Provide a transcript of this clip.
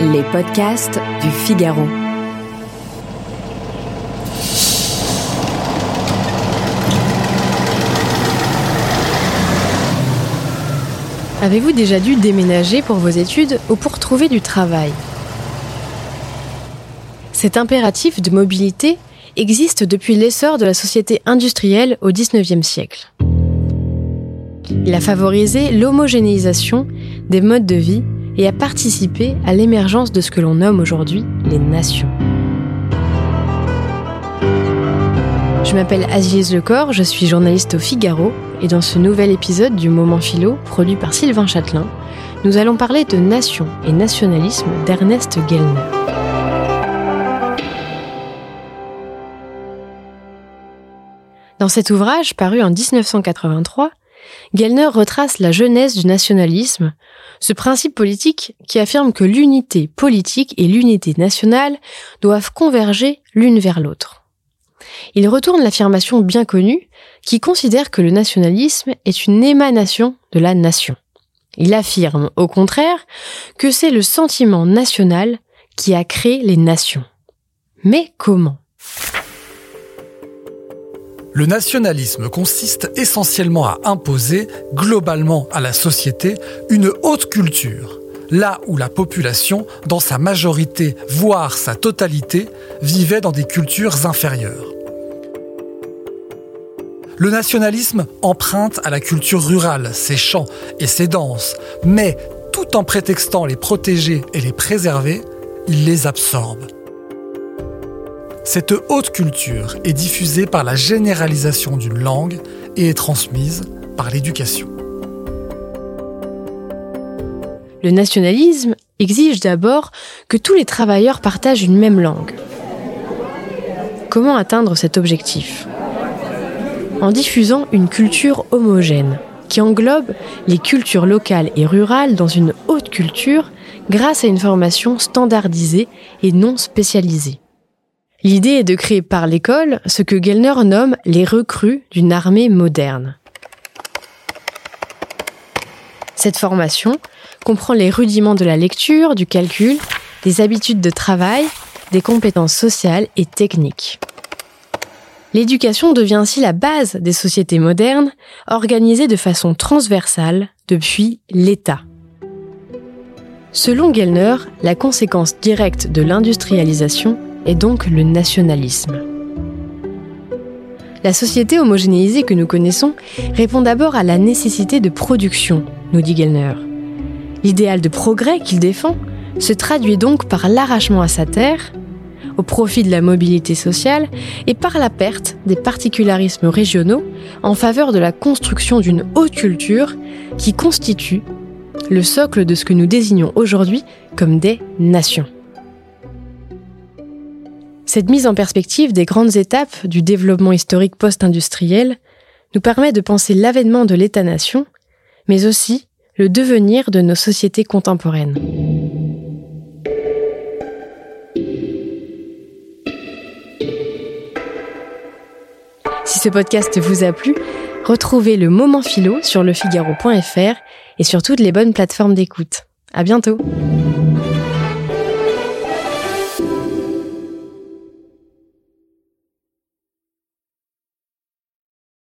Les podcasts du Figaro. Avez-vous déjà dû déménager pour vos études ou pour trouver du travail? Cet impératif de mobilité existe depuis l'essor de la société industrielle au XIXe siècle. Il a favorisé l'homogénéisation des modes de vie et a participé à l'émergence de ce que l'on nomme aujourd'hui les nations. Je m'appelle Aziz Lecor, je suis journaliste au Figaro et dans ce nouvel épisode du Moment Philo, produit par Sylvain Châtelain, nous allons parler de nation et nationalisme d'Ernest Gellner. Dans cet ouvrage, paru en 1983, Gellner retrace la genèse du nationalisme, ce principe politique qui affirme que l'unité politique et l'unité nationale doivent converger l'une vers l'autre. Il retourne l'affirmation bien connue qui considère que le nationalisme est une émanation de la nation. Il affirme, au contraire, que c'est le sentiment national qui a créé les nations. Mais comment? Le nationalisme consiste essentiellement à imposer, globalement à la société, une haute culture, là où la population, dans sa majorité, voire sa totalité, vivait dans des cultures inférieures. Le nationalisme emprunte à la culture rurale ses chants et ses danses, mais tout en prétextant les protéger et les préserver, il les absorbe. Cette haute culture est diffusée par la généralisation d'une langue et est transmise par l'éducation. Le nationalisme exige d'abord que tous les travailleurs partagent une même langue. Comment atteindre cet objectif? En diffusant une culture homogène qui englobe les cultures locales et rurales dans une haute culture grâce à une formation standardisée et non spécialisée. L'idée est de créer par l'école ce que Gellner nomme les recrues d'une armée moderne. Cette formation comprend les rudiments de la lecture, du calcul, des habitudes de travail, des compétences sociales et techniques. L'éducation devient ainsi la base des sociétés modernes, organisées de façon transversale depuis l'État. Selon Gellner, la conséquence directe de l'industrialisation est donc le nationalisme. La société homogénéisée que nous connaissons répond d'abord à la nécessité de production, nous dit Gellner. L'idéal de progrès qu'il défend se traduit donc par l'arrachement à sa terre, au profit de la mobilité sociale et par la perte des particularismes régionaux en faveur de la construction d'une haute culture qui constitue le socle de ce que nous désignons aujourd'hui comme des nations. Cette mise en perspective des grandes étapes du développement historique post-industriel nous permet de penser l'avènement de l'État-nation, mais aussi le devenir de nos sociétés contemporaines. Si ce podcast vous a plu, retrouvez le moment philo sur lefigaro.fr et sur toutes les bonnes plateformes d'écoute. À bientôt!